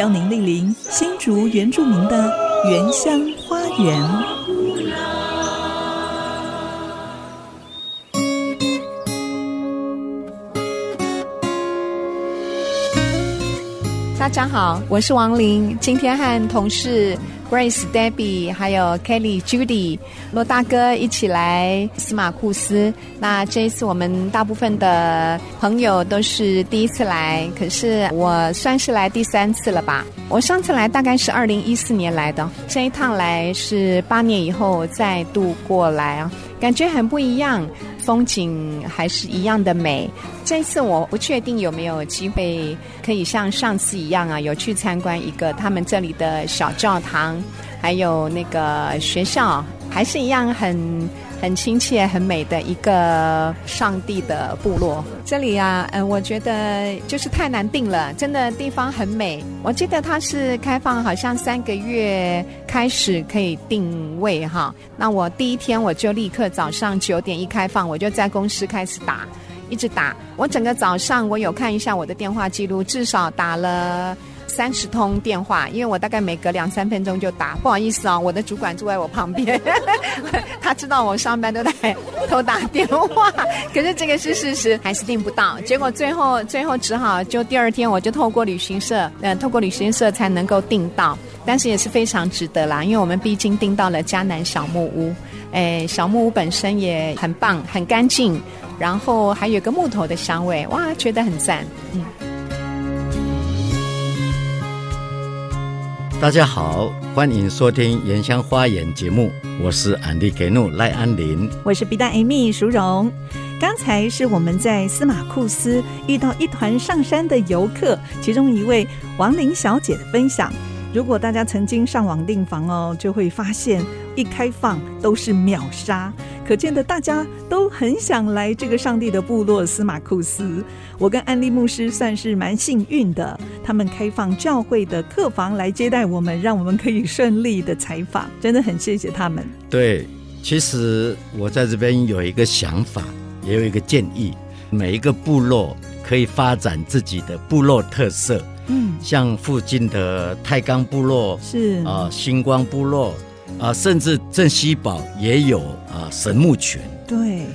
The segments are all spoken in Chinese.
邀您莅临新竹原住民的原乡花园。大家好，我是王琳，今天和同事。Grace、Debbie，还有 Kelly、Judy，罗大哥一起来司马库斯。那这一次我们大部分的朋友都是第一次来，可是我算是来第三次了吧。我上次来大概是二零一四年来的，这一趟来是八年以后再度过来啊，感觉很不一样。风景还是一样的美。这一次我不确定有没有机会可以像上次一样啊，有去参观一个他们这里的小教堂，还有那个学校，还是一样很。很亲切、很美的一个上帝的部落。这里啊，嗯，我觉得就是太难订了，真的地方很美。我记得它是开放，好像三个月开始可以定位哈。那我第一天我就立刻早上九点一开放，我就在公司开始打，一直打。我整个早上我有看一下我的电话记录，至少打了。三十通电话，因为我大概每隔两三分钟就打。不好意思啊，我的主管坐在我旁边，他知道我上班都在偷打电话。可是这个是事实，还是订不到。结果最后最后只好就第二天我就透过旅行社，呃，透过旅行社才能够订到。但是也是非常值得啦，因为我们毕竟订到了迦南小木屋。哎，小木屋本身也很棒，很干净，然后还有个木头的香味，哇，觉得很赞，嗯。大家好，欢迎收听《原乡花园》节目，我是安迪格努赖安林，我是比达艾米淑荣。刚才是我们在司马库斯遇到一团上山的游客，其中一位王林小姐的分享。如果大家曾经上网订房哦，就会发现一开放都是秒杀，可见的大家都很想来这个上帝的部落司马库斯。我跟安利牧师算是蛮幸运的，他们开放教会的客房来接待我们，让我们可以顺利的采访，真的很谢谢他们。对，其实我在这边有一个想法，也有一个建议，每一个部落可以发展自己的部落特色。嗯，像附近的太钢部落是啊，星光部落啊，甚至镇西堡也有啊神木泉。对，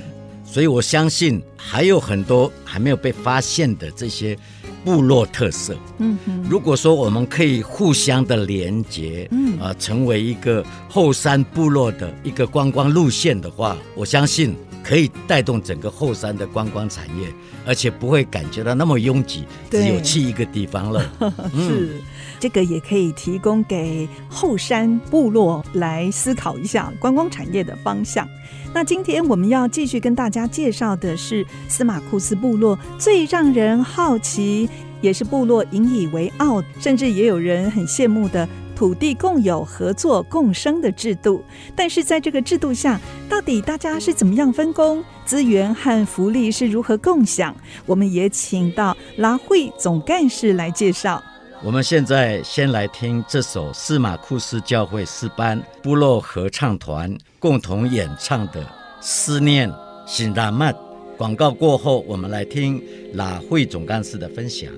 所以我相信还有很多还没有被发现的这些部落特色。嗯哼，如果说我们可以互相的连接，嗯啊，成为一个后山部落的一个观光路线的话，我相信。可以带动整个后山的观光产业，而且不会感觉到那么拥挤，只有去一个地方了。嗯、是，这个也可以提供给后山部落来思考一下观光产业的方向。那今天我们要继续跟大家介绍的是司马库斯部落最让人好奇，也是部落引以为傲，甚至也有人很羡慕的。土地共有、合作共生的制度，但是在这个制度下，到底大家是怎么样分工？资源和福利是如何共享？我们也请到拉会总干事来介绍。我们现在先来听这首司马库斯教会诗班部落合唱团共同演唱的《思念辛拉曼》。广告过后，我们来听拉会总干事的分享。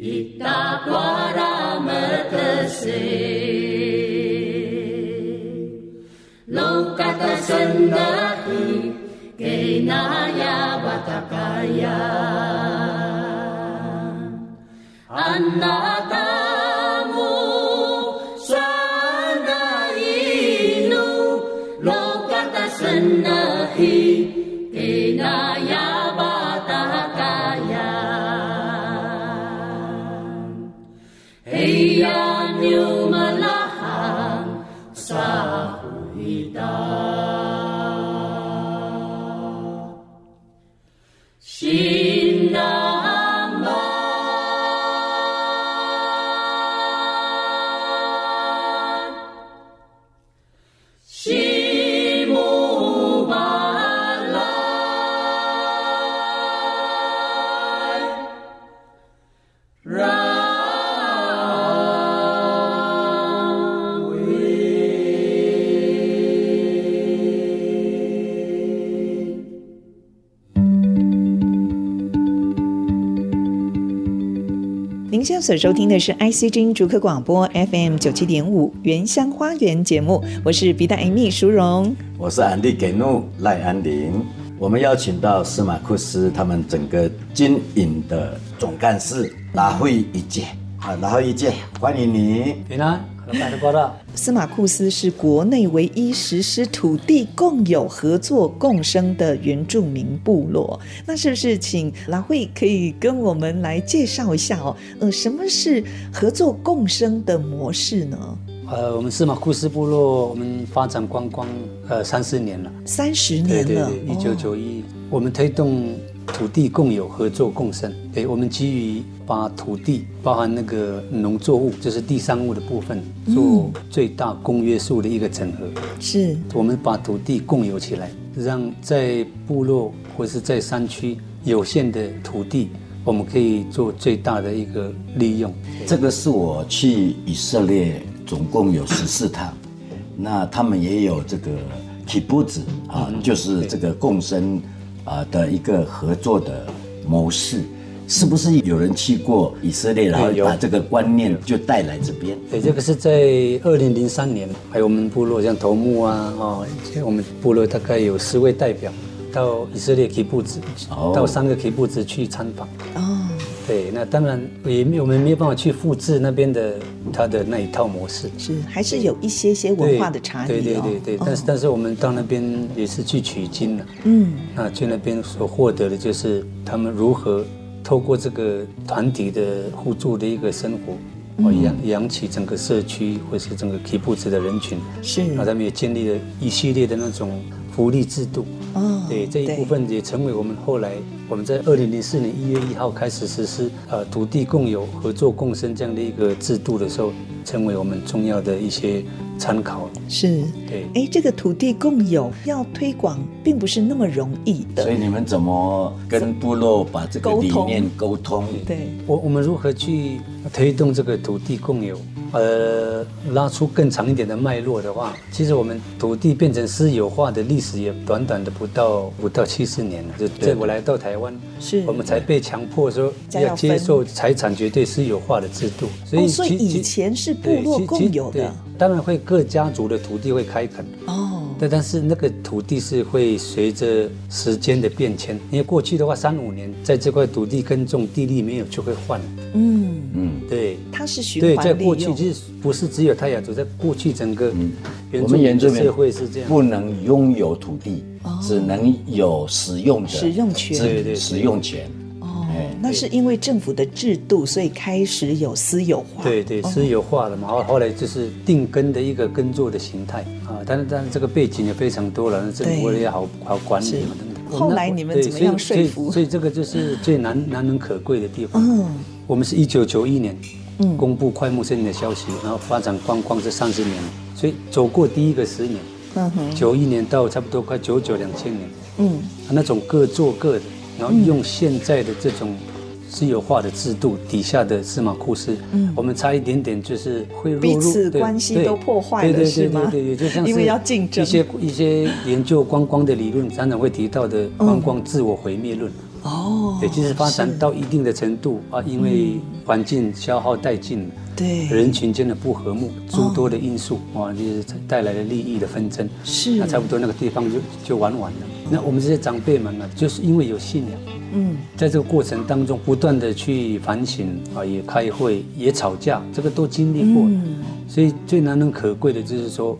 伊达瓜拉麦特西，卢那，现在所收听的是 IC 之音竹科广播 FM 九七点五原乡花园节目，我是 B 大 Amy 淑荣，我是安迪给怒赖安林。我们邀请到司马库斯他们整个经营的总干事拿会一介啊，拿会一介，欢迎你。平安，和大家报道。司马库斯是国内唯一实施土地共有、合作共生的原住民部落。那是不是请拉慧可以跟我们来介绍一下哦？呃，什么是合作共生的模式呢？呃，我们司马库斯部落，我们发展观光呃三十年了，三十年了，对对对，一九九一，我们推动土地共有、合作共生。对，我们基于把土地包含那个农作物，就是地上物的部分，做最大公约数的一个整合。是，我们把土地共有起来，让在部落或是在山区有限的土地，我们可以做最大的一个利用。这个是我去以色列。总共有十四趟，那他们也有这个 kibbutz 啊，就是这个共生啊的一个合作的模式，是不是有人去过以色列，然后把这个观念就带来这边？对，这个是在二零零三年，还有我们部落像头目啊，哦，我们部落大概有十位代表到以色列 kibbutz，到三个 kibbutz 去参访。哦。对，那当然也没有，我们没有办法去复制那边的他的那一套模式，是还是有一些些文化的差异，哦。对对对对，但是但是我们到那边也是去取经了，嗯，那去那边所获得的就是他们如何透过这个团体的互助的一个生活，哦养养起整个社区或是整个皮布子的人群，是，然后他们也建立了一系列的那种福利制度。哦，对，这一部分也成为我们后来我们在二零零四年一月一号开始实施呃土地共有、合作共生这样的一个制度的时候，成为我们重要的一些参考。是，对，哎，这个土地共有要推广，并不是那么容易的。所以你们怎么跟部落把这个理念沟通？对，我我们如何去推动这个土地共有？呃，拉出更长一点的脉络的话，其实我们土地变成私有化的历史也短短的不到不到七十年了。就在我来到台湾，是我们才被强迫说要接受财产绝对私有化的制度。所以，哦，所以以前是部落共有的，当然会各家族的土地会开垦。哦。对，但是那个土地是会随着时间的变迁，因为过去的话三五年在这块土地耕种，地力没有就会换。嗯嗯，对，它是循环利用。对，在过去其实不是只有泰雅族，在过去整个原住民的社会是这样，不能拥有土地，只能有使用的使用权，对对，使用权。哦那是因为政府的制度，所以开始有私有化。对对，私有化了嘛，后后来就是定根的一个耕作的形态啊。但是但是这个背景也非常多了，政府为了要好好管理嘛等等。后来你们怎么样说服？所以，所以这个就是最难难能可贵的地方。嗯，我们是一九九一年嗯公布快木森林的消息，然后发展观光这三十年，所以走过第一个十年。九一年到差不多快九九两千年。嗯，那种各做各的。然后用现在的这种私有化的制度底下的司马库斯，嗯，我们差一点点就是会落入彼此关系都破坏了，对对对对对，就像是因为要竞争一些一些研究观光的理论，常常会提到的观光自我毁灭论。哦，对，就是发展到一定的程度啊，因为环境消耗殆尽，对，人群间的不和睦，诸多的因素啊，就是带来了利益的纷争。是，那差不多那个地方就就玩完了。那我们这些长辈们呢，就是因为有信仰，嗯，在这个过程当中不断的去反省啊，也开会，也吵架，这个都经历过，所以最难能可贵的就是说，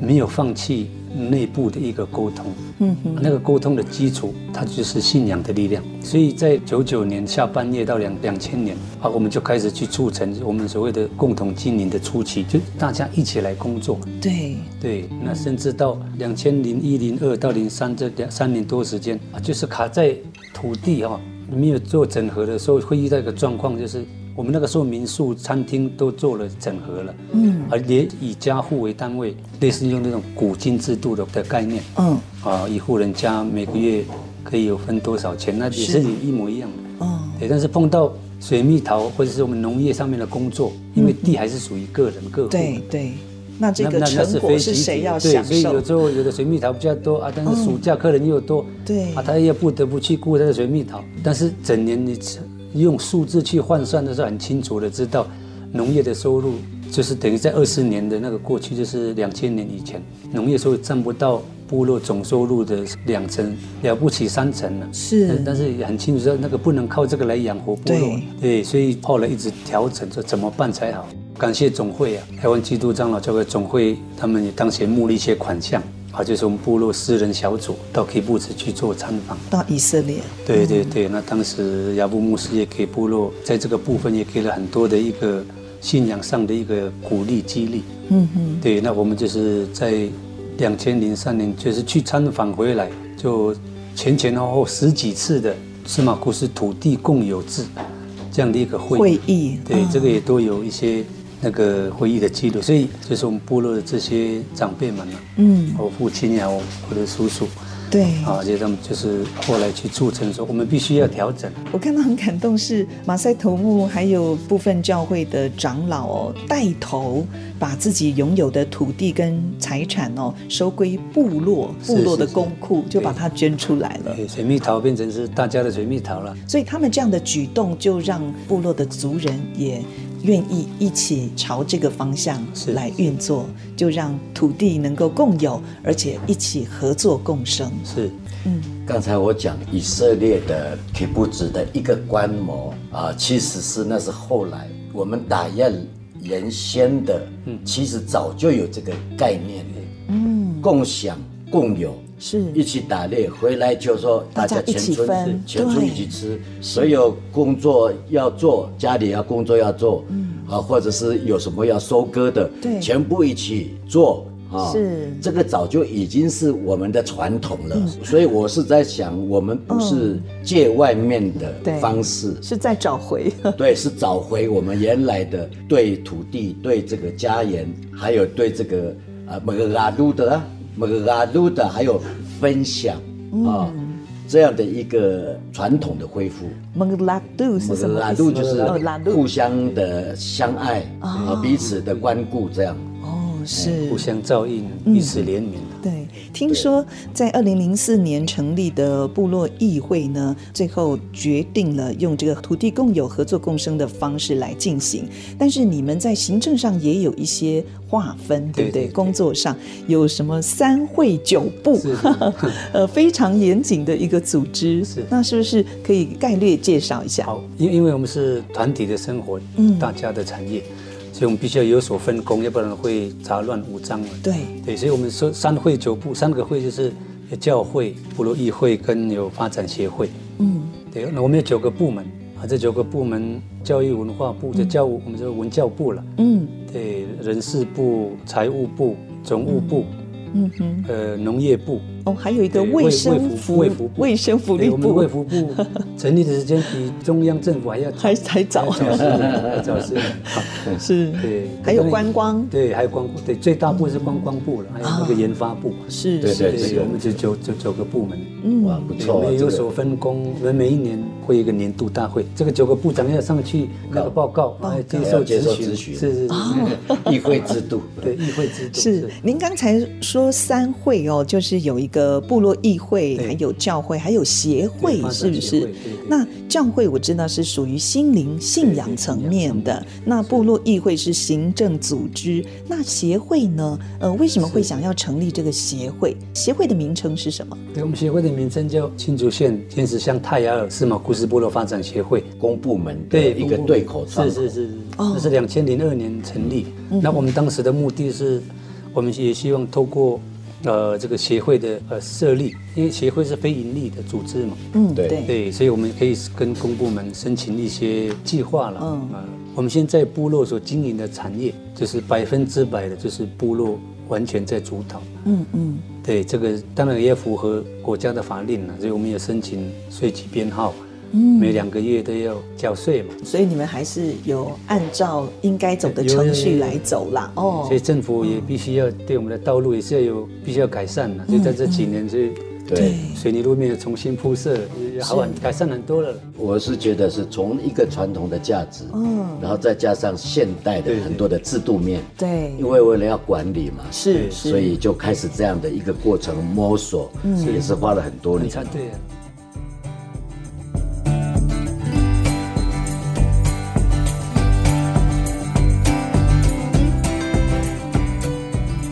没有放弃。内部的一个沟通，嗯哼，那个沟通的基础，它就是信仰的力量。所以在九九年下半叶到两两千年啊，我们就开始去促成我们所谓的共同经营的初期，就大家一起来工作。对对，那甚至到两千零一零二到零三这两三年多时间啊，就是卡在土地哈没有做整合的时候，会遇到一个状况，就是。我们那个时候民宿、餐厅都做了整合了，嗯，而也以家户为单位，类似用那种古今制度的的概念，嗯，啊，一户人家每个月可以有分多少钱，那也是一模一样的，嗯，对。但是碰到水蜜桃或者是我们农业上面的工作，因为地还是属于个人个户，对对。那这个成果是谁要享受？对，所以有时候有的水蜜桃比较多啊，但是暑假客人又多，对。啊，他也不得不去顾他的水蜜桃，但是整年你吃。用数字去换算的时候，很清楚的知道农业的收入就是等于在二十年的那个过去，就是两千年以前，农业收入占不到部落总收入的两成，了不起三成了。是，但，是也很清楚说那个不能靠这个来养活部落。对，对，所以后来一直调整，说怎么办才好。感谢总会啊，台湾基督长老教会总会，他们也当前募了一些款项。啊，就是我们部落私人小组到基布兹去做参访，到以色列。对对对，那当时亚布牧师也给部落在这个部分也给了很多的一个信仰上的一个鼓励激励。嗯哼，对，那我们就是在两千零三年就是去参访回来，就前前后后十几次的司马库斯土地共有制这样的一个会会议，对，这个也都有一些。那个会议的记录，所以就是我们部落的这些长辈们嘛，嗯，我父亲呀，我我的叔叔，对，啊，这些他们就是后来去促成说，我们必须要调整。我看到很感动，是马赛头目还有部分教会的长老哦，带头把自己拥有的土地跟财产哦收归部落，部落的公库，就把它捐出来了。水蜜桃变成是大家的水蜜桃了。所以他们这样的举动，就让部落的族人也。愿意一起朝这个方向来运作，就让土地能够共有，而且一起合作共生。是，嗯，刚才我讲以色列的铁布子的一个观摩啊，其实是那是后来我们打雁原先的，嗯，其实早就有这个概念了，嗯，共享共有。是。一起打猎回来就说大家全村全村一起吃，所有工作要做，家里要工作要做，嗯。啊，或者是有什么要收割的，对，全部一起做啊。是这个早就已经是我们的传统了，所以我是在想，我们不是借外面的方式，是在找回，对，是找回我们原来的对土地、对这个家园，还有对这个啊某个阿鲁的。某个阿鲁的还有分享啊，这样的一个传统的恢复。某个拉鲁是什么？拉鲁就是互相的相爱啊，彼此的关顾这样。哦，是互相照应，彼此怜悯。对，听说在二零零四年成立的部落议会呢，最后决定了用这个土地共有、合作共生的方式来进行。但是你们在行政上也有一些划分，对不对，工作上有什么三会九部，呃，非常严谨的一个组织。是，那是不是可以概略介绍一下？好，因因为我们是团体的生活，嗯，大家的产业。所以我们必须要有所分工，要不然会杂乱无章了。对对，所以我们说三会九部，三个会就是教会、部落议会跟有发展协会。嗯，对，那我们有九个部门啊，这九个部门，教育文化部就教务，我们就文教部了。嗯，对，人事部、财务部、总务部。嗯哼，呃，农业部哦，还有一个卫生服卫福卫生福利部。我们卫福部成立的时间比中央政府还要还还早，还早是，是，对，还有观光，对，还有观光，对，最大部是观光部了，还有那个研发部，是，对对对，我们就九九九个部门，嗯，哇，不错，我们有所分工，我们每一年会有一个年度大会，这个九个部长要上去那个报告，来接受咨询，是是是，议会制度，对，议会制度。是。您刚才说。三会哦，就是有一个部落议会，还有教会，还有协会，是不是？那教会我知道是属于心灵信仰层面的，那部落议会是行政组织，那协会呢？呃，为什么会想要成立这个协会？协会的名称是什么？对，我们协会的名称叫新竹县天使乡泰雅尔司马库斯部落发展协会，公部门对一个对口是是是，这是两千零二年成立。那我们当时的目的是。我们也希望透过，呃，这个协会的呃设立，因为协会是非盈利的组织嘛，嗯，对对，所以我们可以跟公部门申请一些计划了。嗯，呃，我们现在部落所经营的产业，就是百分之百的，就是部落完全在主导。嗯嗯，对，这个当然也符合国家的法令了，所以我们也申请税籍编号。每两个月都要缴税嘛，所以你们还是有按照应该走的程序来走啦。哦，所以政府也必须要对我们的道路也是要有必须要改善了。就在这几年，所以对水泥路面重新铺设，好很改善很多了。我是觉得是从一个传统的价值，嗯，然后再加上现代的很多的制度面，对，因为为了要管理嘛，是，所以就开始这样的一个过程摸索，嗯，也是花了很多年。对。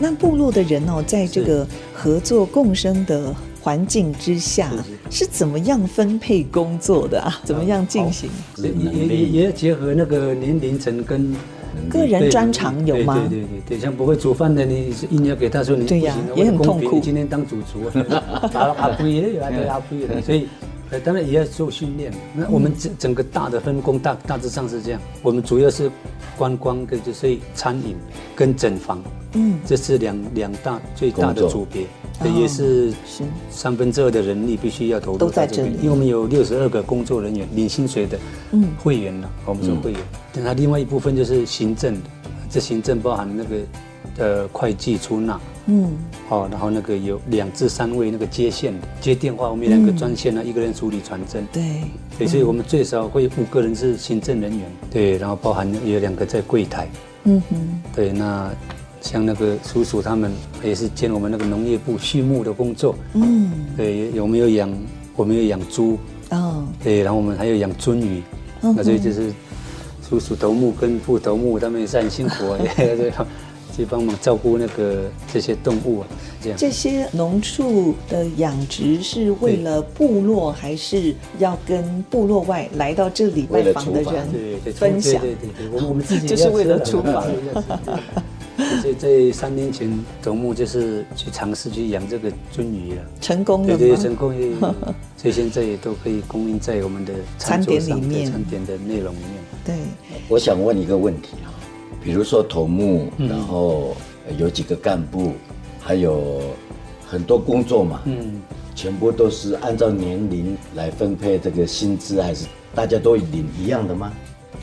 们部落的人哦，在这个合作共生的环境之下，是，是怎么样分配工作的啊？怎么样进行？也也也结合那个年龄层跟个人专长有吗？对对对对，像不会煮饭的，你是硬要给他说你对呀，也很痛苦。你今天当主厨，啊啊不也啊对啊不也，所以。呃，当然也要做训练。那我们整整个大的分工大大致上是这样，我们主要是观光跟就是餐饮跟整房，嗯，这是两两大最大的组别，这也是三分之二的人力必须要投入在这里，因为我们有六十二个工作人员领薪水的，嗯，会员了，我们是会员。那另外一部分就是行政的，这行政包含那个呃会计出纳。嗯，好，然后那个有两至三位那个接线的接电话，我们有两个专线呢，嗯、一个人处理传真，对，对，所以我们最少会五个人是行政人员，对，然后包含有两个在柜台，嗯哼，对，那像那个叔叔他们也是兼我们那个农业部畜牧的工作，嗯，对，有没有养我们有养猪，哦，对，然后我们还有养鳟鱼，嗯、那所以就是叔叔头目跟副头目他们也是很辛苦啊，对。去帮忙照顾那个这些动物啊，这样。这些农畜的养殖是为了部落，还是要跟部落外来到这里拜访的人分享？对对对，我我们自己 就是为了厨房。所以在三年前，头目就是去尝试去养这个鳟鱼了，成功了？对对，成功。所以现在也都可以供应在我们的餐点里面，餐点的内容里面。对，我想问一个问题啊。比如说头目，然后有几个干部，还有很多工作嘛，嗯，全部都是按照年龄来分配这个薪资，还是大家都领一样的吗？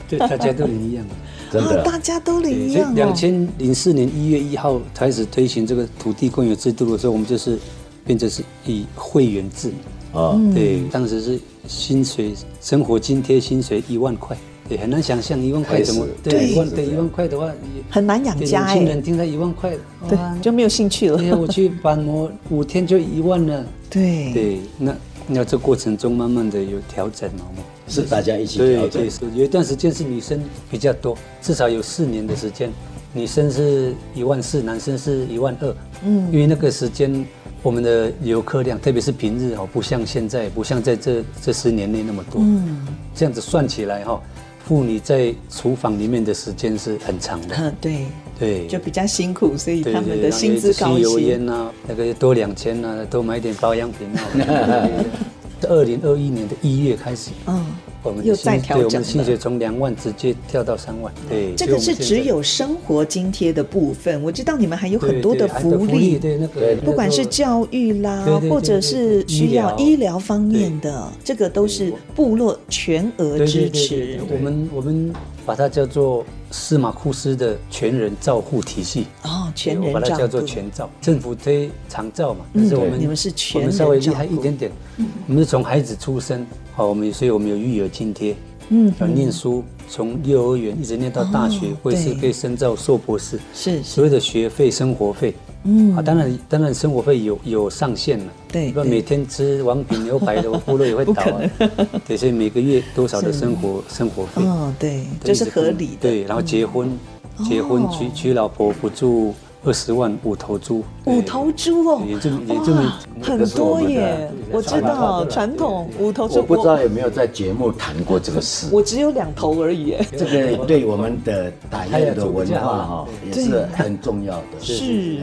对，大家都领一样的，真的，大家都领一样。两千零四年一月一号开始推行这个土地公有制度的时候，我们就是变成是以会员制。啊，对，当时是薪水生活津贴薪水一万块。对，很难想象一万块怎么对一万对一万块的话也很难养家哎。年轻人听到一万块，对就没有兴趣了。对呀，我去板模五天就一万了。对对，那那这过程中慢慢的有调整嘛？是大家一起调整。对，是有一段时间是女生比较多，至少有四年的时间，女生是一万四，男生是一万二。嗯，因为那个时间我们的游客量，特别是平日哦，不像现在，不像在这这十年内那么多。嗯，这样子算起来哈。妇女在厨房里面的时间是很长的，嗯，对对，就比较辛苦，所以他们的薪资高一油烟呐，那个多两千呐，多买点保养品啊。二零二一年的一月开始，嗯。我们又再调整，我们薪水从两万直接跳到三万。对，这个是只有生活津贴的部分。我知道你们还有很多的福利，对那个，不管是教育啦，或者是需要医疗方面的，这个都是部落全额支持。我们我们把它叫做司马库斯的全人照护体系。哦，全人照，把它叫做全照。政府推长照嘛，但是我们你们是全，我们稍微厉害一点点。我们是从孩子出生。好，我们所以我们有育儿津贴，嗯，要念书，从幼儿园一直念到大学，或者是可以深造硕博士，是所有的学费、生活费，嗯，啊，当然当然生活费有有上限了，对，不每天吃王品牛排的我部落也会倒啊，对，所以每个月多少的生活 生活费，哦，对，这是合理的，对，然后结婚，结婚娶娶老婆补助。二十万五头猪，五头猪哦，也就也就很多耶。我知道传统五头猪，我不知道有没有在节目谈过这个事。我只有两头而已。这个对我们的打猎的文化哈也是很重要的。是，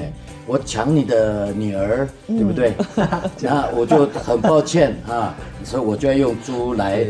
我抢你的女儿，对不对？那我就很抱歉啊，所以我就要用猪来。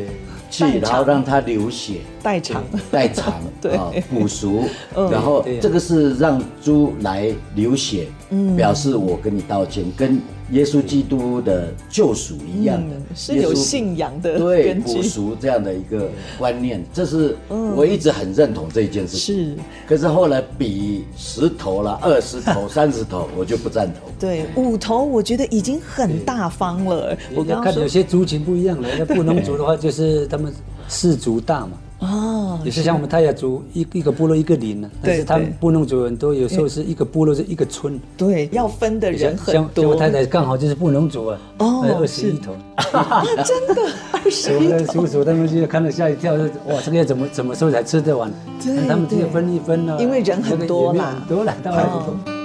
去，然后让它流血，代偿，代偿，对。啊，补赎，然后这个是让猪来流血，嗯，表示我跟你道歉，跟耶稣基督的救赎一样的，是有信仰的，对，补赎这样的一个观念，这是我一直很认同这一件事情。是，可是后来比十头了，二十头、三十头，我就不赞同。对，五头我觉得已经很大方了。我刚看有些族群不一样了，那布农族的话就是他们氏族大嘛。哦，也是像我们泰雅族一一个部落一个林呢，但是他们布农族人都有时候是一个部落是一个村，对，要分的人很多。像我太太刚好就是布农族啊，哦，二十一头，真的二十一头。我的叔叔他们就看了吓一跳，说哇，这个要怎么怎么时候才吃得完？他们就分一分呢，因为人很多嘛，多了，到二十头。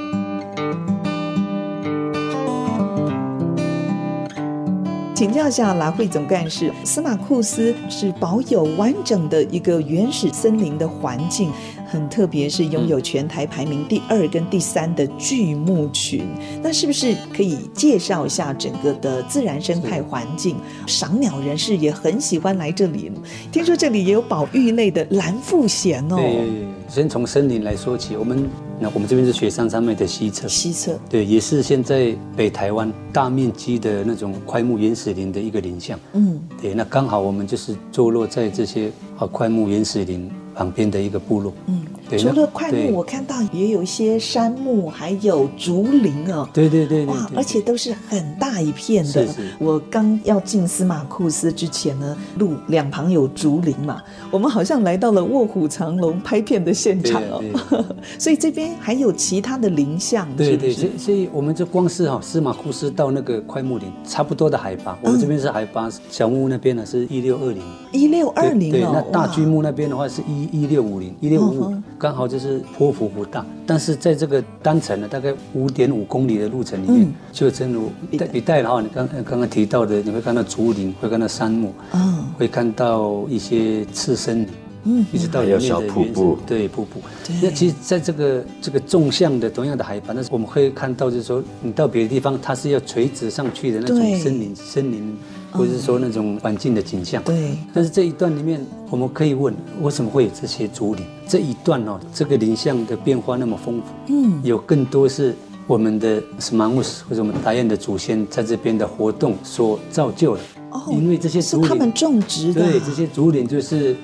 请教一下啦，会总干事，司马库斯是保有完整的一个原始森林的环境。很特别，是拥有全台排名第二跟第三的巨木群。那是不是可以介绍一下整个的自然生态环境？赏鸟人士也很喜欢来这里。听说这里也有保育类的蓝腹鷴哦。对，先从森林来说起。我们那我们这边是雪山上面的西侧，西侧对，也是现在北台湾大面积的那种块木原始林的一个林相。嗯，对，那刚好我们就是坐落在这些啊块木原始林。旁边的一个部落，嗯，对，除了快木，我看到也有一些杉木，还有竹林哦。对对对，对，哇，而且都是很大一片的。我刚要进司马库斯之前呢，路两旁有竹林嘛，我们好像来到了卧虎藏龙拍片的现场哦。所以这边还有其他的林相，对对。所以所以我们这光是哈司马库斯到那个快木林，差不多的海拔，我们这边是海拔，小木屋那边呢是一六二零。一六二零哦。对，那大巨木那边的话是一。一六五零，一六五五，刚好就是坡幅不大，但是在这个单程呢，大概五点五公里的路程里面，嗯、就正如比带的话，你刚刚刚提到的，你会看到竹林，会看到杉木，嗯，会看到一些次生林，嗯，一直到里面的小瀑布，对瀑布。那其实在这个这个纵向的同样的海拔，但是我们会看到，就是说你到别的地方，它是要垂直上去的那种森林，对森林。或者是说那种环境的景象，对。但是这一段里面，我们可以问，为什么会有这些竹林？这一段哦，这个林相的变化那么丰富，嗯，有更多是我们的 Semangус 或者我们达彦的祖先在这边的活动所造就的。哦，因为这些竹林是他们种植的，对，这些竹林就是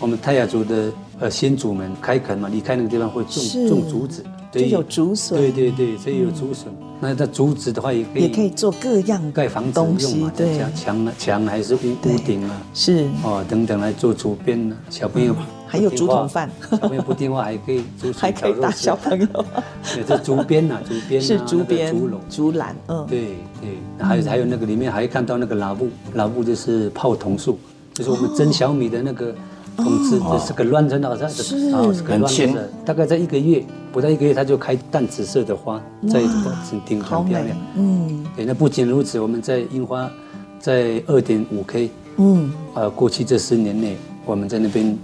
我们泰雅族的呃先祖们开垦嘛，离开那个地方会种种竹子。就有竹笋，对对对，所以有竹笋。那它竹子的话，也可以也可以做各样盖房子用嘛，对，墙墙还是屋屋顶啊，是哦等等来做竹编呢。小朋友还有竹筒饭，小朋友不听话还可以竹 还可以打小朋友。对，这竹编 呐，竹编是竹编竹笼竹篮，嗯，对对。还有还有那个里面还看到那个老布，老布就是泡桐树，就是我们蒸小米的那个。通知这是个乱成的，是个乱子，大概在一个月不到一个月，它就开淡紫色的花，在顶很漂亮。嗯，对，那不仅如此，我们在樱花在二点五 K，嗯，呃，过去这十年内，我们在那边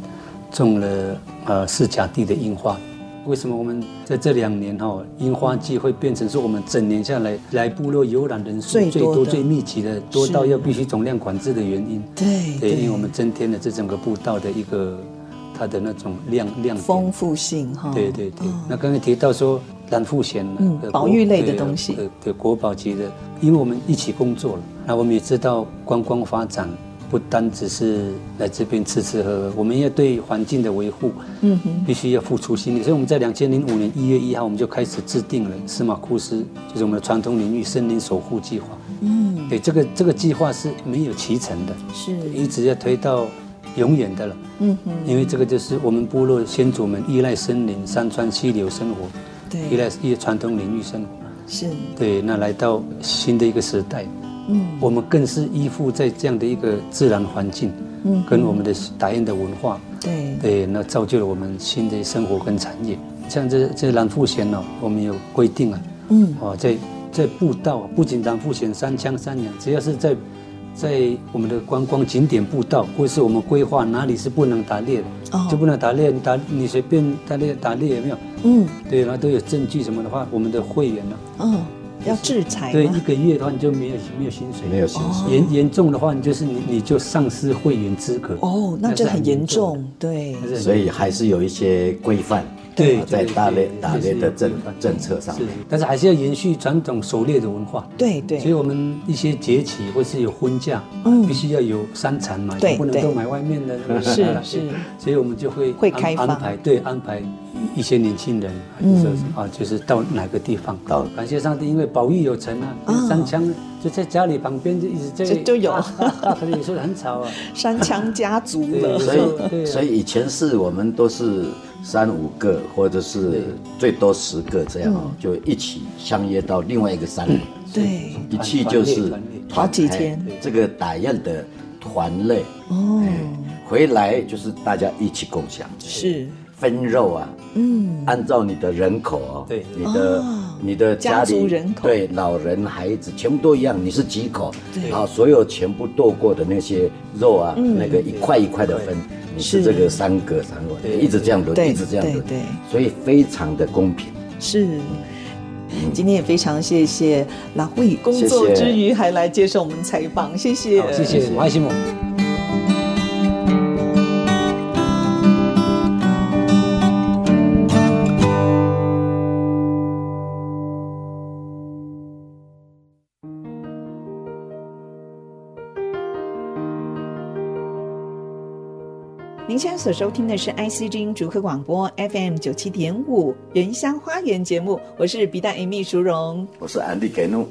种了呃四甲地的樱花。为什么我们在这两年哈樱花季会变成是我们整年下来来部落游览人数最多最密集的，多到要必须总量管制的原因？对对，因为我们增添了这整个步道的一个它的那种量量丰富性哈。对对对，那刚才提到说蓝腹鷴，嗯，保育类的东西，对国宝级的，因为我们一起工作了，那我们也知道观光发展。不单只是来这边吃吃喝喝，我们要对环境的维护，嗯哼，必须要付出心力。所以我们在两千零五年一月一号，我们就开始制定了司马库斯，就是我们的传统领域森林守护计划。嗯，对，这个这个计划是没有期成的，是一直要推到永远的了。嗯哼，因为这个就是我们部落先祖们依赖森林、山川、溪流生活，对，依赖一些传统领域生活。是，对，那来到新的一个时代。嗯，我们更是依附在这样的一个自然环境，嗯，跟我们的打印的文化，对对，那造就了我们新的生活跟产业。像这这蓝富贤呢，我们有规定啊，嗯，哦，在在步道，不仅蓝富贤三枪三羊，只要是在在我们的观光景点步道，或是我们规划哪里是不能打猎的，哦，就不能打猎，你打你随便打猎打猎有没有？嗯，对，然后都有证据什么的话，我们的会员呢，嗯。要制裁，对，一个月的话你就没有没有薪水，没有薪水。严严重的话，你就是你你就丧失会员资格。哦，那这很严重，对。所以还是有一些规范，对，在打猎打猎的政政策上面。但是还是要延续传统狩猎的文化。对对。所以我们一些节气或是有婚嫁，嗯，必须要有山产嘛，对，不能都买外面的。是是。所以我们就会会开安排，对安排。一些年轻人，就是啊，就是到哪个地方？到感谢上帝，因为保育有成啊。山枪就在家里旁边，就一直在就有，可能有时候很吵啊。山羌家族的，所以所以以前是我们都是三五个，或者是最多十个这样哦，就一起相约到另外一个山里。对，一去就是好几天。这个打样的团类。哦，回来就是大家一起共享。是。分肉啊，嗯，按照你的人口哦，对，你的、哦、你的家里家族人口。对老人孩子全部都一样，你是几口，对，然后所有全部剁过的那些肉啊，嗯、那个一块一块的分，你是。这个三个三个，一直这样轮，一直这样轮，对，所以非常的公平。是，今天也非常谢谢老慧，工作之余还来接受我们采访，谢谢，谢谢，王西姆。您现在所收听的是 IC 之音竹科广播 FM 九七点五原乡花园节目，我是笔袋 Amy 淑荣，我是安利给怒，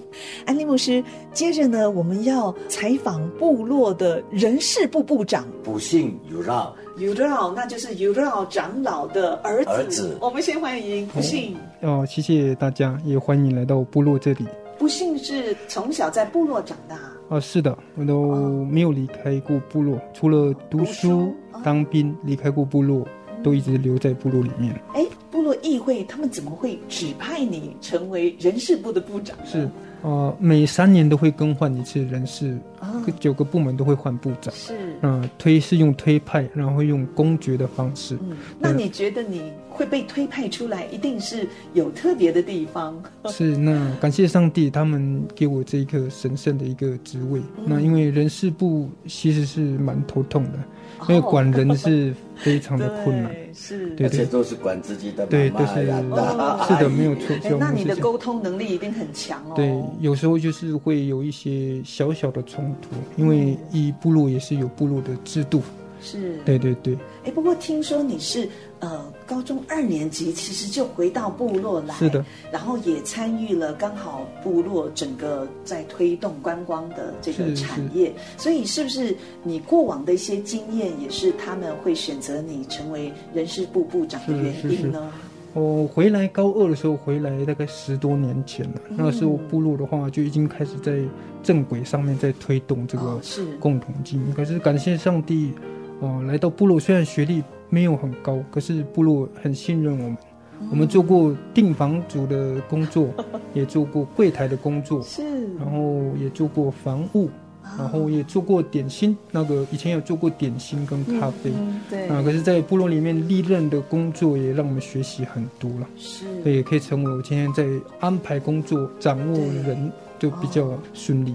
安利牧师。接着呢，我们要采访部落的人事部部长，卜姓尤绕，尤绕，那就是尤绕长老的儿子。儿子，我们先欢迎卜姓。哦，谢谢大家，也欢迎来到部落这里。不幸是从小在部落长大。哦，是的，我都没有离开过部落，除了读书。当兵离开过部落，都一直留在部落里面。哎，部落议会他们怎么会指派你成为人事部的部长？是。呃，每三年都会更换一次人事，哦、九个部门都会换部长。是，呃，推是用推派，然后用公爵的方式。嗯，那你觉得你会被推派出来，一定是有特别的地方？是，那感谢上帝，他们给我这一个神圣的一个职位。嗯、那因为人事部其实是蛮头痛的，哦、因为管人是。非常的 困难，是，对，而且都是管自己的妈妈，对，都是，是的，没有错。哎，那你的沟通能力一定很强哦。对，有时候就是会有一些小小的冲突，因为一部落也是有部落的制度。是，对对对。哎，不过听说你是呃高中二年级，其实就回到部落来，是的，然后也参与了刚好部落整个在推动观光的这个产业，所以是不是你过往的一些经验，也是他们会选择你成为人事部部长的原因呢？我回来高二的时候，回来大概十多年前了，嗯、那时候部落的话就已经开始在正轨上面在推动这个共同经营，哦、是可是感谢上帝。哦，来到部落虽然学历没有很高，可是部落很信任我们。嗯、我们做过订房组的工作，也做过柜台的工作，是，然后也做过房务，啊、然后也做过点心。那个以前有做过点心跟咖啡，嗯嗯、对啊。可是，在部落里面历任的工作也让我们学习很多了，是，所以也可以成为我今天在安排工作、掌握人就比较顺利。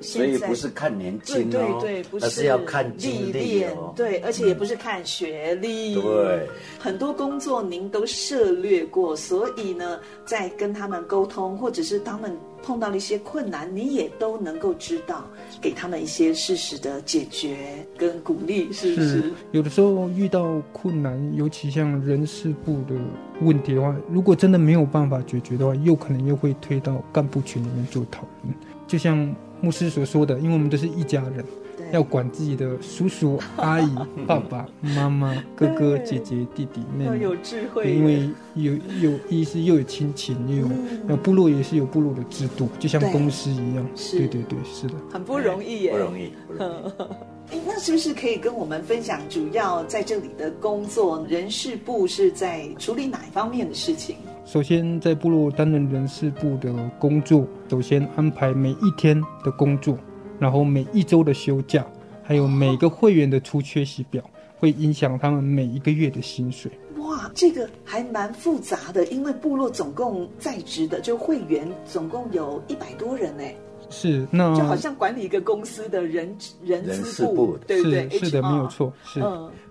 所以不是看年轻哦，对对对，而是要看经历哦，对，而且也不是看学历，对，很多工作您都涉略过，所以呢，在跟他们沟通，或者是他们碰到了一些困难，你也都能够知道，给他们一些适时的解决跟鼓励，是不是？是，有的时候遇到困难，尤其像人事部的问题的话，如果真的没有办法解决的话，又可能又会推到干部群里面做讨论，就像。牧师所说的，因为我们都是一家人，对要管自己的叔叔、阿姨、爸爸妈妈、哥哥、姐姐、弟弟、妹妹，有智慧。因为有有一是，又有亲情，又有部落也是有部落的制度，就像公司一样。对，对对对，是的，很不容易耶，不容易。不容易 哎，那是不是可以跟我们分享，主要在这里的工作，人事部是在处理哪一方面的事情？首先，在部落担任人事部的工作，首先安排每一天的工作，然后每一周的休假，还有每个会员的出缺席表，会影响他们每一个月的薪水。哇，这个还蛮复杂的，因为部落总共在职的就会员总共有一百多人哎。是，那就好像管理一个公司的人人事部，对不对？是的，没有错。是，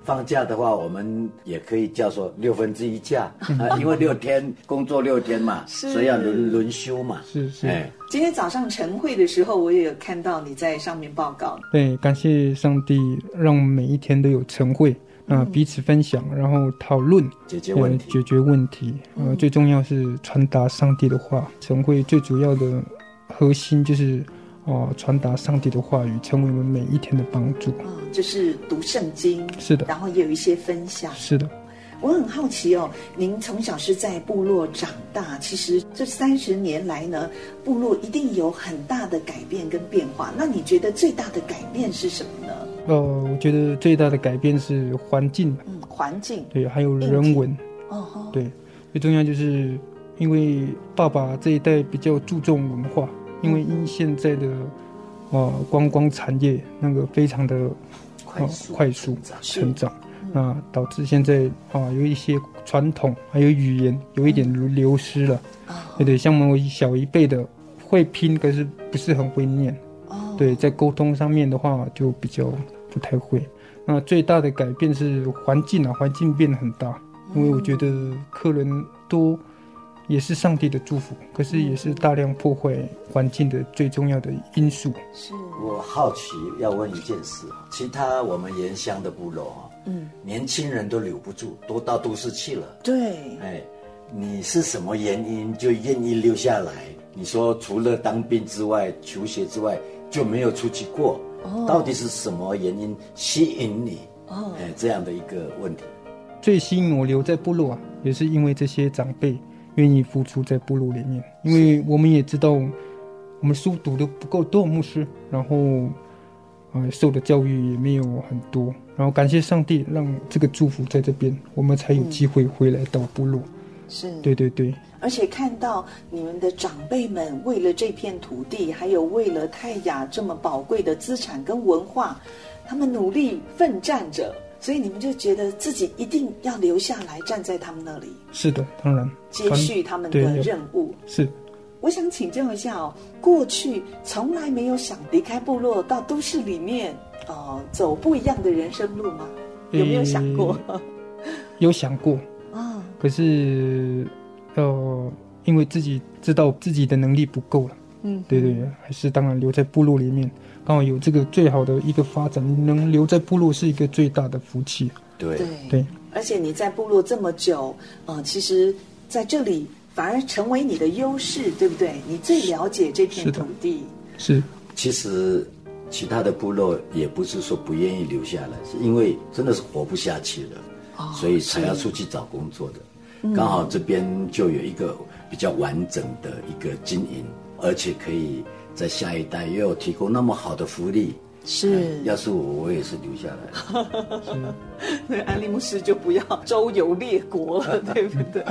放假的话，我们也可以叫做六分之一假 啊，因为六天工作六天嘛，所以要轮轮休嘛。是是。今天早上晨会的时候，我也有看到你在上面报告。对，感谢上帝，让每一天都有晨会啊，彼此分享，然后讨论解决问题，解决问题。呃，最重要是传达上帝的话。晨会最主要的。核心就是，哦、呃，传达上帝的话语，成为我们每一天的帮助。嗯，就是读圣经。是的。然后也有一些分享。是的。我很好奇哦，您从小是在部落长大，其实这三十年来呢，部落一定有很大的改变跟变化。那你觉得最大的改变是什么呢？呃，我觉得最大的改变是环境，嗯，环境，对，还有人文，哦，对，最重要就是因为爸爸这一代比较注重文化，因为因现在的呃观光产业那个非常的快速快速成长，那导致现在啊有一些传统还有语言有一点流失了，对对，像我们小一辈的会拼，可是不是很会念，对，在沟通上面的话就比较。不太会，那最大的改变是环境啊，环境变得很大，因为我觉得客人多也是上帝的祝福，可是也是大量破坏环境的最重要的因素。是我好奇要问一件事，其他我们原乡的部落，嗯，年轻人都留不住，都到都市去了。对，哎，你是什么原因就愿意留下来？你说除了当兵之外，求学之外，就没有出去过？哦到底是什么原因吸引你？哦，哎，这样的一个问题，最吸引我留在部落啊，也是因为这些长辈愿意付出在部落里面。因为我们也知道，我们书读的不够多，牧师，然后，呃，受的教育也没有很多。然后感谢上帝，让这个祝福在这边，我们才有机会回来到部落。是，对对对。而且看到你们的长辈们为了这片土地，还有为了泰雅这么宝贵的资产跟文化，他们努力奋战着，所以你们就觉得自己一定要留下来，站在他们那里。是的，当然，接续他们的任务。是，我想请教一下哦，过去从来没有想离开部落到都市里面，呃，走不一样的人生路吗？有没有想过？欸、有想过啊，哦、可是。呃，因为自己知道自己的能力不够了，嗯，对对，还是当然留在部落里面，刚好有这个最好的一个发展，能留在部落是一个最大的福气。对对，对，而且你在部落这么久，呃，其实在这里反而成为你的优势，对不对？你最了解这片土地。是，是，其实其他的部落也不是说不愿意留下来，是因为真的是活不下去了，哦，所以才要出去找工作的。刚好这边就有一个比较完整的一个经营，而且可以在下一代又有提供那么好的福利。是，要是我，我也是留下来。那安利牧师就不要周游列国了，对不对？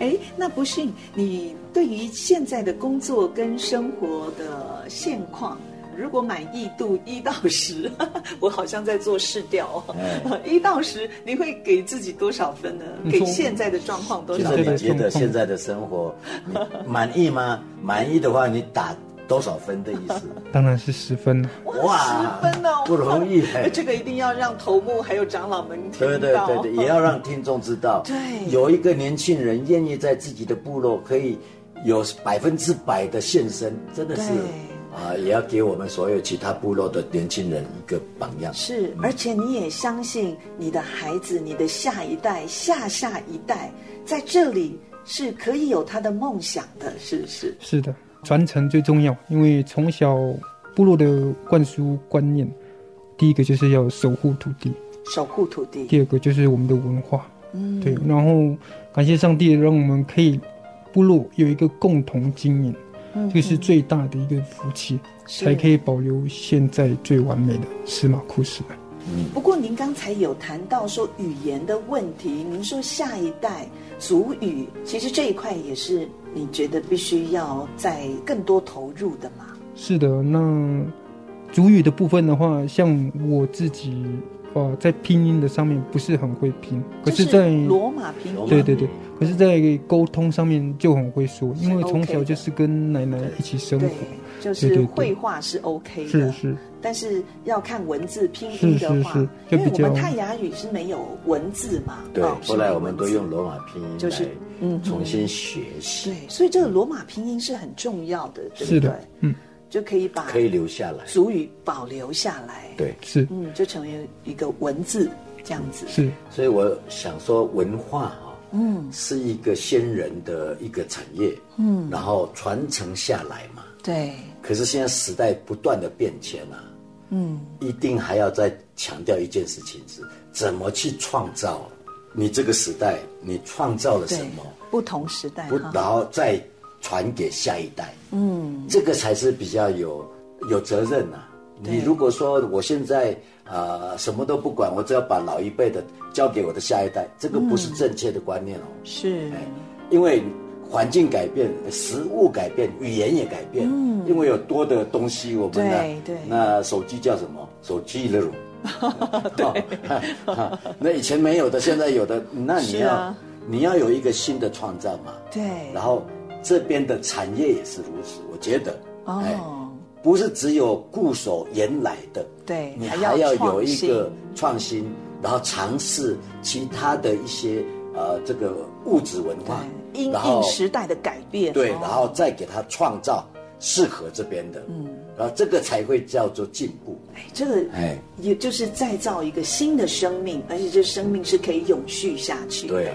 哎，那不是你对于现在的工作跟生活的现况。如果满意度一到十，我好像在做试调哦。一到十，你会给自己多少分呢？给现在的状况多少分？你觉得现在的生活你满意吗？满意的话，你打多少分的意思？当然是十分了。哇，十分哦，不容易。这个一定要让头目还有长老们听到。对对对对，也要让听众知道。对，有一个年轻人愿意在自己的部落可以有百分之百的献身，真的是。啊，也要给我们所有其他部落的年轻人一个榜样。是，而且你也相信你的孩子、你的下一代、下下一代在这里是可以有他的梦想的，是不是？是的，传承最重要，因为从小部落的灌输观念，第一个就是要守护土地，守护土地；第二个就是我们的文化，嗯，对。然后感谢上帝，让我们可以部落有一个共同经营。这是最大的一个福气，才可以保留现在最完美的司马库斯。嗯，不过您刚才有谈到说语言的问题，您说下一代族语，其实这一块也是你觉得必须要再更多投入的吗？是的，那族语的部分的话，像我自己。哦，在拼音的上面不是很会拼，可是，在罗马拼音，对对对，可是，在沟通上面就很会说，因为从小就是跟奶奶一起生活，就是绘画是 OK 的，是是，但是要看文字拼音的话，因为我们泰雅语是没有文字嘛，对，后来我们都用罗马拼音，就是嗯，重新学习，对，所以这个罗马拼音是很重要的，对不对？嗯。就可以把可以留下来，族语保留下来。对，是，嗯，就成为一个文字这样子。是，所以我想说，文化哈，嗯，是一个先人的一个产业，嗯，然后传承下来嘛。对。可是现在时代不断的变迁啊，嗯，一定还要再强调一件事情是，怎么去创造你这个时代，你创造了什么？不同时代，不，然后再。传给下一代，嗯，这个才是比较有有责任呐、啊。你如果说我现在啊、呃、什么都不管，我只要把老一辈的交给我的下一代，这个不是正确的观念哦。是，因为环境改变，食物改变，语言也改变。嗯，因为有多的东西，我们对对，那手机叫什么？手机那种。对、哦，那以前没有的，现在有的，那你要、啊、你要有一个新的创造嘛。对，然后这边的产业也是如此，我觉得哦。哎不是只有固守原来的，对，你还要有一个创新，然后尝试其他的一些呃这个物质文化，因应时代的改变，对，然后再给他创造适合这边的，嗯，然后这个才会叫做进步。哎，这个哎，也就是再造一个新的生命，而且这生命是可以永续下去的。对。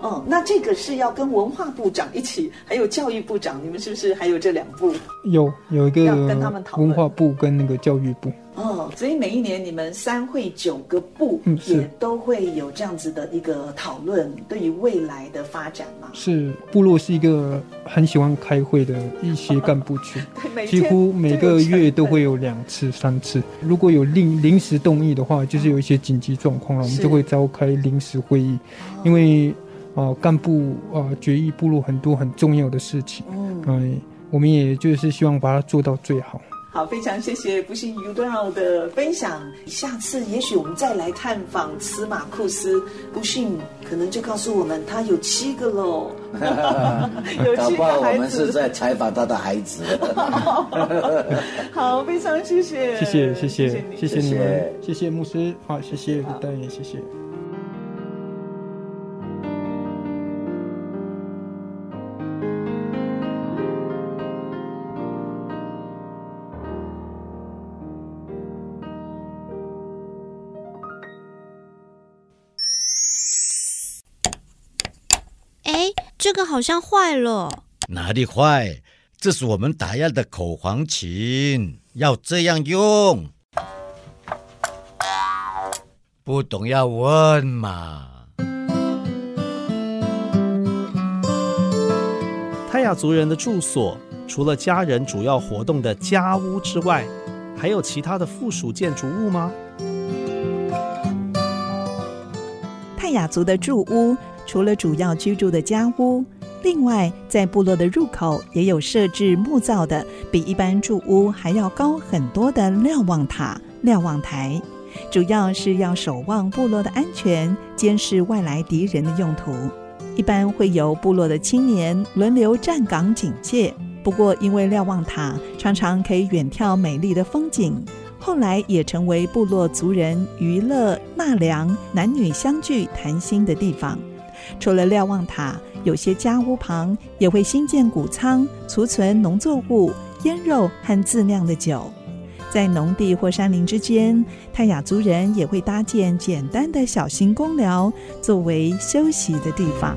哦，那这个是要跟文化部长一起，还有教育部长，你们是不是还有这两部？有有一个要跟他们讨论，文化部跟那个教育部。哦，所以每一年你们三会九个部也都会有这样子的一个讨论，对于未来的发展吗？是，部落是一个很喜欢开会的一些干部群，几乎每个月都会有两次、三次。如果有临临时动议的话，就是有一些紧急状况了，我们就会召开临时会议，因为。啊，干部啊，决议部落很多很重要的事情，嗯，哎，我们也就是希望把它做到最好。好，非常谢谢不幸 Udall 的分享。下次也许我们再来探访司马库斯，不幸可能就告诉我们他有七个喽，有七个孩子。我们是在采访他的孩子。好，非常谢谢，谢谢，谢谢，谢谢你，们，谢谢牧师，好，谢谢大爷，谢谢。这个好像坏了，哪里坏？这是我们打样的口簧琴，要这样用。不懂要问嘛。泰雅族人的住所，除了家人主要活动的家屋之外，还有其他的附属建筑物吗？泰雅族的住屋。除了主要居住的家屋，另外在部落的入口也有设置木造的，比一般住屋还要高很多的瞭望塔、瞭望台，主要是要守望部落的安全，监视外来敌人的用途。一般会由部落的青年轮流站岗警戒。不过，因为瞭望塔常常可以远眺美丽的风景，后来也成为部落族人娱乐、纳凉、男女相聚、谈心的地方。除了瞭望塔，有些家屋旁也会新建谷仓，储存农作物、腌肉和自酿的酒。在农地或山林之间，泰雅族人也会搭建简单的小型公寮，作为休息的地方。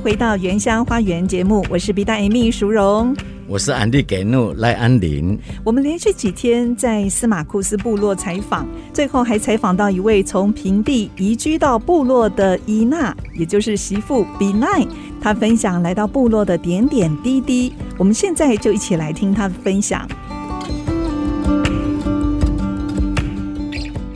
回到《原乡花园》节目，我是 B 大 Amy 淑荣。我是安迪给诺赖安林。我们连续几天在司马库斯部落采访，最后还采访到一位从平地移居到部落的伊娜，也就是媳妇比奈。她分享来到部落的点点滴滴。我们现在就一起来听她的分享。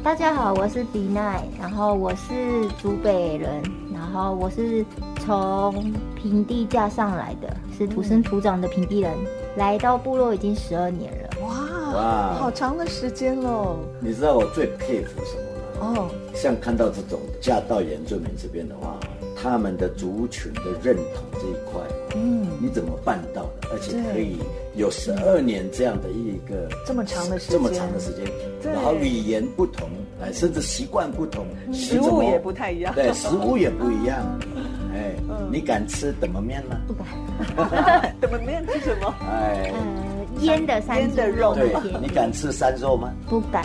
大家好，我是比奈，然后我是竹北人，然后我是。从平地嫁上来的，是土生土长的平地人，嗯、来到部落已经十二年了。哇，哇，好长的时间喽！你知道我最佩服什么吗？哦，像看到这种嫁到原住民这边的话，他们的族群的认同这一块，嗯，你怎么办到的？而且可以有十二年这样的一个这么长的时间，这么长的时间，然后语言不同，哎，甚至习惯不同，食物也不太一样，对，食物也不一样。哎，你敢吃怎么面吗？不敢。怎么面吃什么？哎，腌的山腌的肉。对，你敢吃山肉吗？不敢。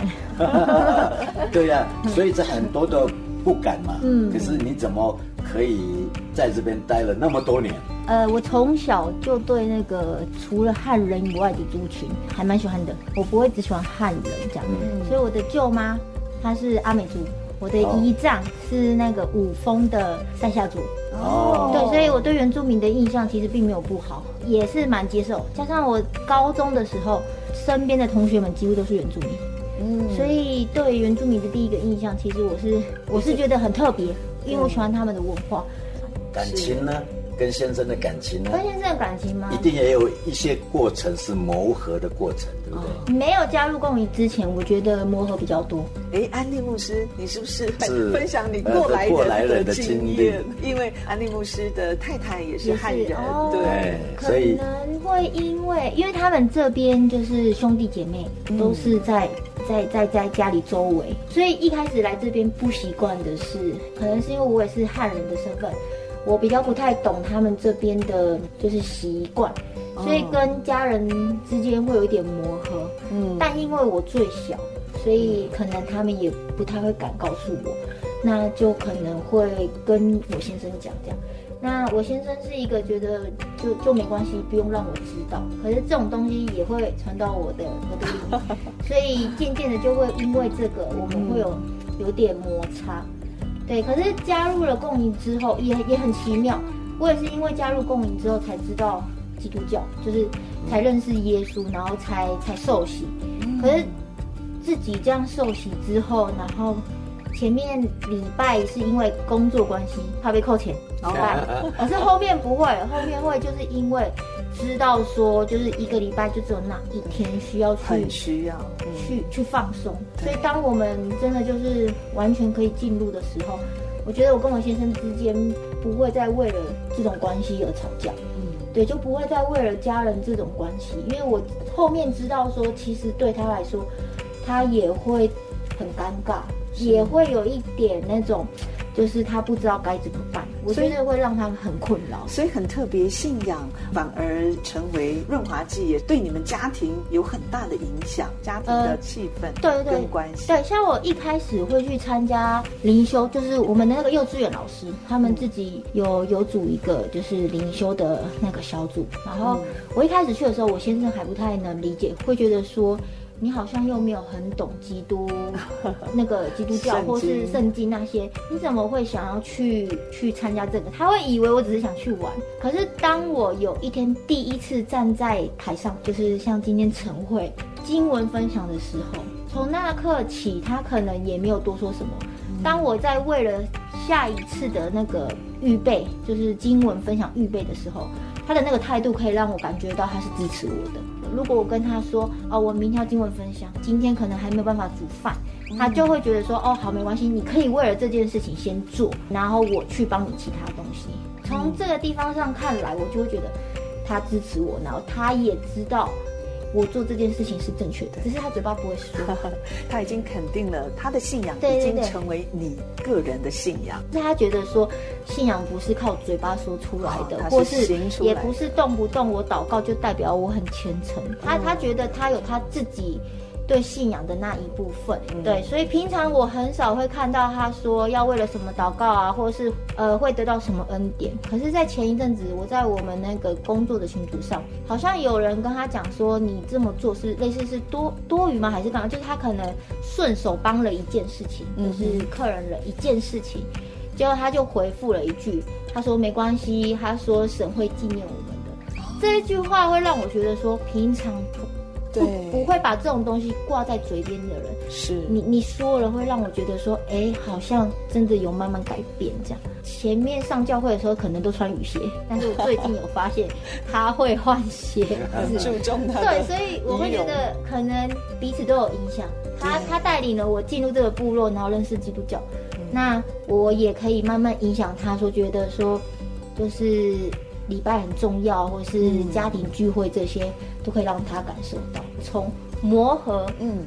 对呀，所以这很多的不敢嘛。嗯。可是你怎么可以在这边待了那么多年？呃，我从小就对那个除了汉人以外的族群还蛮喜欢的。我不会只喜欢汉人这样。嗯。所以我的舅妈她是阿美族。我的姨丈是那个五峰的赛夏族。哦，对，所以我对原住民的印象其实并没有不好，也是蛮接受。加上我高中的时候，身边的同学们几乎都是原住民，嗯，所以对原住民的第一个印象，其实我是我是觉得很特别，因为我喜欢他们的文化。感情呢？跟先生的感情呢？跟先生的感情吗？一定也有一些过程是磨合的过程，对不对？没有加入共营之前，我觉得磨合比较多。哎，安利牧师，你是不是分享你过来人的，过来人的经验？因为安利牧师的太太也是汉人，哦、对，所以可能会因为因为他们这边就是兄弟姐妹都是在、嗯、在在在家里周围，所以一开始来这边不习惯的是，可能是因为我也是汉人的身份。我比较不太懂他们这边的，就是习惯，所以跟家人之间会有一点磨合。嗯，但因为我最小，所以可能他们也不太会敢告诉我，那就可能会跟我先生讲这样。那我先生是一个觉得就就没关系，不用让我知道。可是这种东西也会传到我的我的里面，所以渐渐的就会因为这个，我们会有有点摩擦。对，可是加入了共营之后，也也很奇妙。我也是因为加入共营之后才知道基督教，就是才认识耶稣，然后才才受洗。可是自己这样受洗之后，然后前面礼拜是因为工作关系怕被扣钱，然后拜。可是后面不会，后面会就是因为。知道说，就是一个礼拜就只有那一天需要去，很需要、嗯、去去放松。所以当我们真的就是完全可以进入的时候，我觉得我跟我先生之间不会再为了这种关系而吵架。嗯，对，就不会再为了家人这种关系，因为我后面知道说，其实对他来说，他也会很尴尬，也会有一点那种。就是他不知道该怎么办，我觉得会让他很困扰，所以很特别。信仰反而成为润滑剂，也对你们家庭有很大的影响，家庭的气氛、呃、对对关系。对，像我一开始会去参加灵修，就是我们的那个幼稚园老师，他们自己有有组一个就是灵修的那个小组。然后我一开始去的时候，我先生还不太能理解，会觉得说。你好像又没有很懂基督 那个基督教或是圣经那些，你怎么会想要去去参加这个？他会以为我只是想去玩。可是当我有一天第一次站在台上，就是像今天晨会经文分享的时候，从那刻起，他可能也没有多说什么。当我在为了下一次的那个预备，就是经文分享预备的时候，他的那个态度可以让我感觉到他是支持我的。如果我跟他说，哦，我明天要经文分享，今天可能还没有办法煮饭，他就会觉得说，哦，好，没关系，你可以为了这件事情先做，然后我去帮你其他东西。从这个地方上看来，我就会觉得他支持我，然后他也知道。我做这件事情是正确的，只是他嘴巴不会说。他已经肯定了他的信仰已经成为你个人的信仰。那他觉得说，信仰不是靠嘴巴说出来的，或是也不是动不动我祷告就代表我很虔诚。他他觉得他有他自己。对信仰的那一部分，对，所以平常我很少会看到他说要为了什么祷告啊，或者是呃会得到什么恩典。可是，在前一阵子，我在我们那个工作的群组上，好像有人跟他讲说，你这么做是类似是多多余吗？还是干嘛？就是他可能顺手帮了一件事情，就是客人了一件事情，结果他就回复了一句，他说没关系，他说神会纪念我们的。这一句话会让我觉得说，平常。对，不不会把这种东西挂在嘴边的人，是你你说了会让我觉得说，哎，好像真的有慢慢改变这样。前面上教会的时候可能都穿雨鞋，但是我最近有发现 他会换鞋，很注重他。对，所以我会觉得可能彼此都有影响。他他带领了我进入这个部落，然后认识基督教，那我也可以慢慢影响他，说觉得说就是。礼拜很重要，或是家庭聚会，这些、嗯、都可以让他感受到。从磨合，嗯，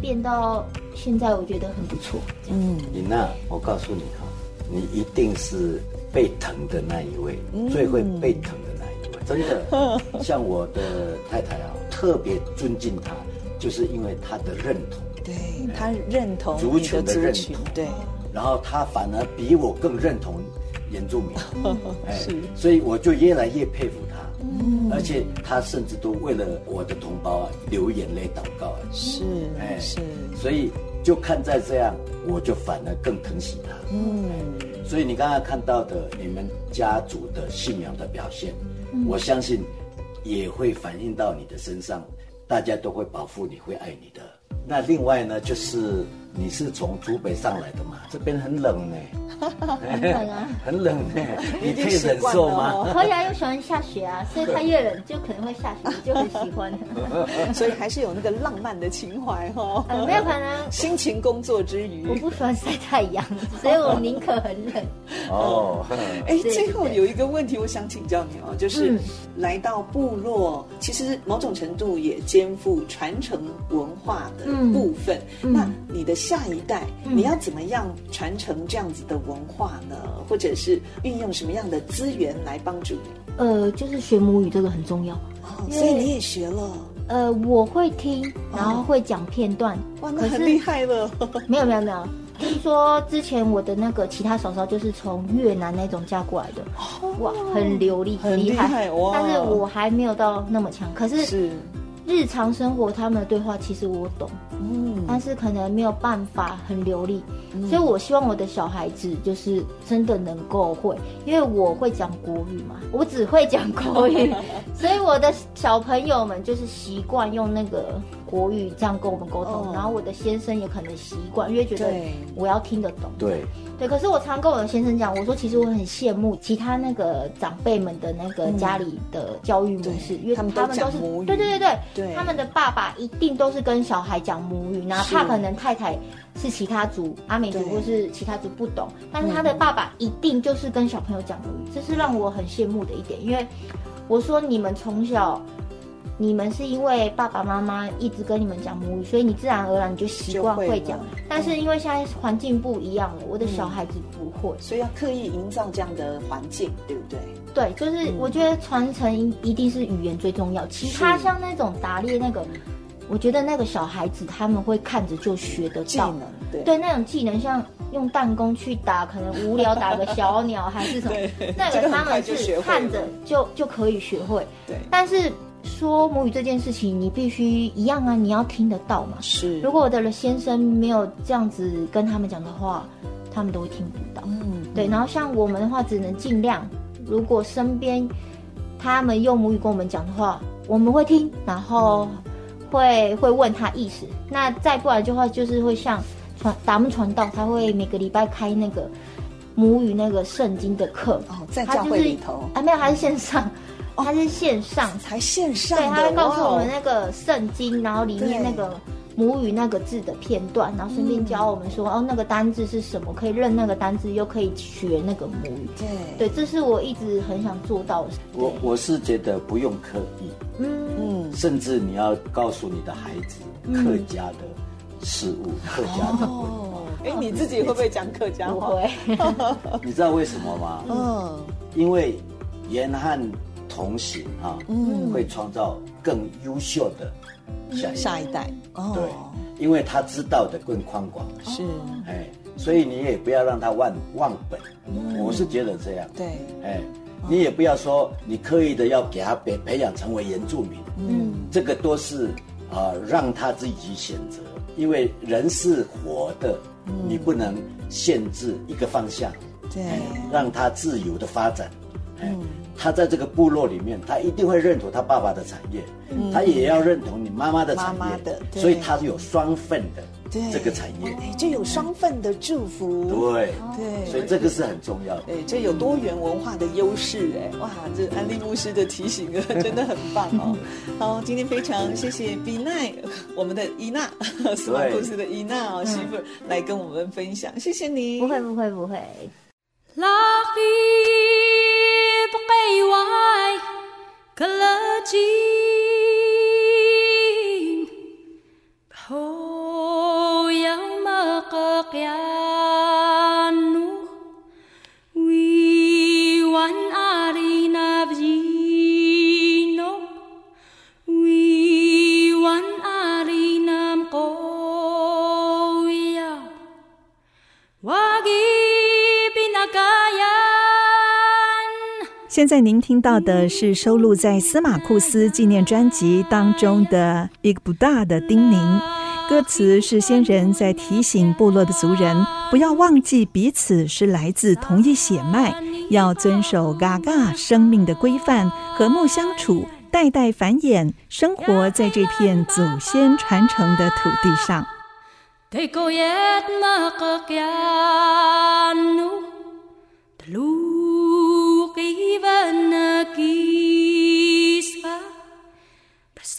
变到现在，我觉得很不错。嗯，你那，我告诉你哈，你一定是被疼的那一位，嗯、最会被疼的那一位。真的，像我的太太啊，特别尊敬她，就是因为她的认同。对，她认同族群的认同。对，然后她反而比我更认同。原住民，哎，所以我就越来越佩服他。嗯，而且他甚至都为了我的同胞啊流眼泪祷告啊。是，哎，是，所以就看在这样，我就反而更疼惜他。嗯，所以你刚刚看到的你们家族的信仰的表现，嗯，我相信也会反映到你的身上，大家都会保护你，会爱你的。那另外呢，就是。你是从竹北上来的嘛？这边很冷呢，很冷啊，很冷呢，你可以忍受吗？可以啊，又喜欢下雪啊，所以它越冷就可能会下雪，就很喜欢。所以还是有那个浪漫的情怀哈。嗯，没有可能。辛勤工作之余，我不喜欢晒太阳，所以我宁可很冷。哦，哎，最后有一个问题，我想请教你哦，就是来到部落，其实某种程度也肩负传承文化的部分。那你的。下一代，你要怎么样传承这样子的文化呢？或者是运用什么样的资源来帮助你？呃，就是学母语这个很重要，哦，所以你也学了。呃，我会听，然后会讲片段。哇，那很厉害了。没有没有没有，听说之前我的那个其他嫂嫂就是从越南那种嫁过来的，哇，很流利，很厉害哇！但是我还没有到那么强，可是是。日常生活他们的对话其实我懂，嗯，但是可能没有办法很流利，嗯，所以我希望我的小孩子就是真的能够会，因为我会讲国语嘛，我只会讲国语，所以我的小朋友们就是习惯用那个。国语这样跟我们沟通，然后我的先生也可能习惯，因为觉得我要听得懂。对。对，可是我常跟我的先生讲，我说其实我很羡慕其他那个长辈们的那个家里的教育模式，因为他们都是对对对对，对，他们的爸爸一定都是跟小孩讲母语，哪怕可能太太是其他族阿美族或是其他族不懂，但是他的爸爸一定就是跟小朋友讲母语，这是让我很羡慕的一点，因为我说你们从小。你们是因为爸爸妈妈一直跟你们讲母语，所以你自然而然你就习惯会讲。但是因为现在环境不一样了，我的小孩子不会，所以要刻意营造这样的环境，对不对？对，就是我觉得传承一定是语言最重要，其他像那种打猎那个，我觉得那个小孩子他们会看着就学得到。技能，对，对那种技能，像用弹弓去打，可能无聊打个小鸟还是什么，那个他们是看着就就可以学会，对，但是。说母语这件事情，你必须一样啊，你要听得到嘛。是，如果我的先生没有这样子跟他们讲的话，他们都会听不到。嗯，对。然后像我们的话，只能尽量，如果身边他们用母语跟我们讲的话，我们会听，然后会会问他意思。那再不然的话，就是会像传达木传道，他会每个礼拜开那个母语那个圣经的课。哦，在教会里头。啊，没有，还是线上。它是线上，哦、才线上。对，他会告诉我们那个圣经，然后里面那个母语那个字的片段，然后顺便教我们说，哦，那个单字是什么，可以认那个单字，又可以学那个母语。对，对，这是我一直很想做到的。我我是觉得不用刻意，嗯嗯，甚至你要告诉你的孩子客家的事物，嗯、客家的文化。哎、哦，你自己会不会讲客家话？会。你知道为什么吗？嗯，因为严汉。同行哈，嗯，会创造更优秀的下一下一代。哦，对，因为他知道的更宽广。是，哎，所以你也不要让他忘忘本。我是觉得这样。对，哎，你也不要说你刻意的要给他培培养成为原住民。嗯，这个都是啊，让他自己选择。因为人是活的，你不能限制一个方向。对，让他自由的发展。嗯。他在这个部落里面，他一定会认同他爸爸的产业，嗯、他也要认同你妈妈的产业，妈妈的，所以他是有双份的这个产业，对，就有双份的祝福，对对，所以这个是很重要的，哎，这有多元文化的优势，哎，哇，这安利牧师的提醒啊，真的很棒哦。好，今天非常谢谢比奈，我们的伊娜，司马库斯的伊娜哦，媳妇来跟我们分享，谢谢你，不会不会不会。KY Color G. 现在您听到的是收录在司马库斯纪念专辑当中的一个不大的叮咛，歌词是先人在提醒部落的族人，不要忘记彼此是来自同一血脉，要遵守嘎嘎生命的规范，和睦相处，代代繁衍，生活在这片祖先传承的土地上。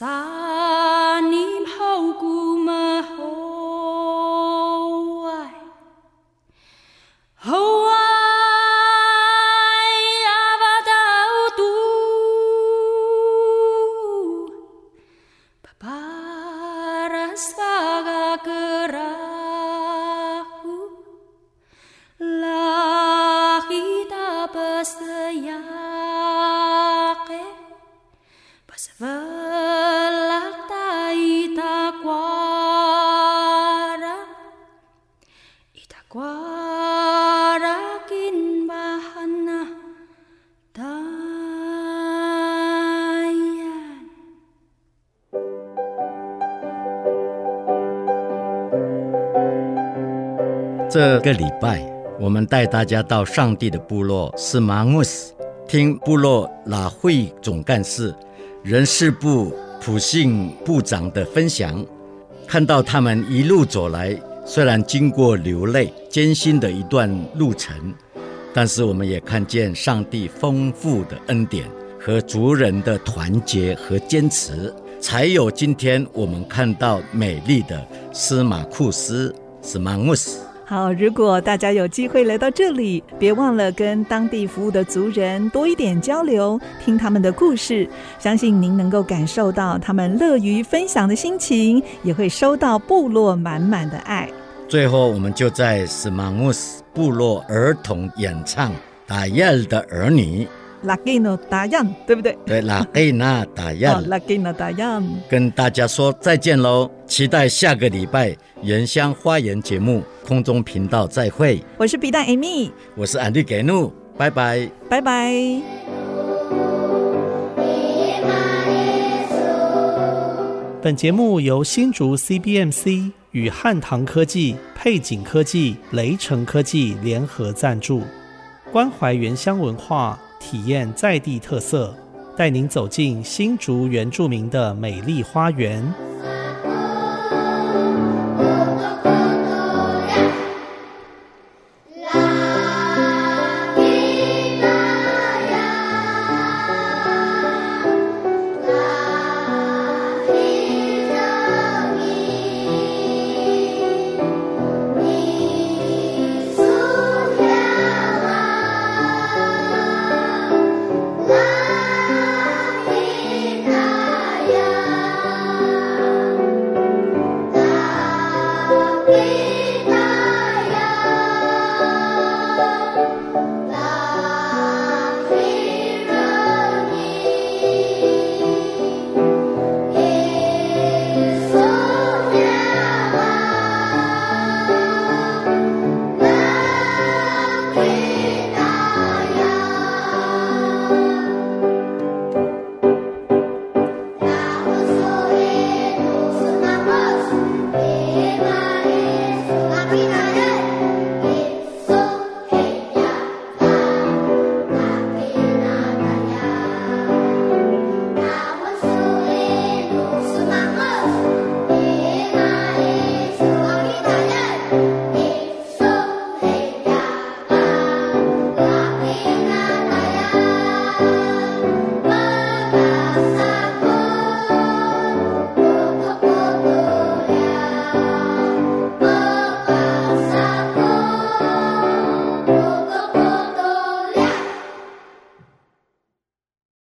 Sunny 这个礼拜，我们带大家到上帝的部落斯马穆斯，听部落拉会总干事、人事部普信部长的分享，看到他们一路走来，虽然经过流泪艰辛的一段路程，但是我们也看见上帝丰富的恩典和族人的团结和坚持，才有今天我们看到美丽的司马库斯斯马穆斯。好，如果大家有机会来到这里，别忘了跟当地服务的族人多一点交流，听他们的故事，相信您能够感受到他们乐于分享的心情，也会收到部落满满的爱。最后，我们就在斯马穆斯部落儿童演唱《达耶尔的儿女》。拉吉诺达样，对不对？对，拉吉纳达样。拉吉纳达样，跟大家说再见喽！期待下个礼拜《原乡花园》节目空中频道再会。我是皮蛋 Amy，我是安迪给怒，拜拜，拜拜。本节目由新竹 CBMC 与汉唐科技、配景科技、雷城科技联合赞助，关怀原乡文化。体验在地特色，带您走进新竹原住民的美丽花园。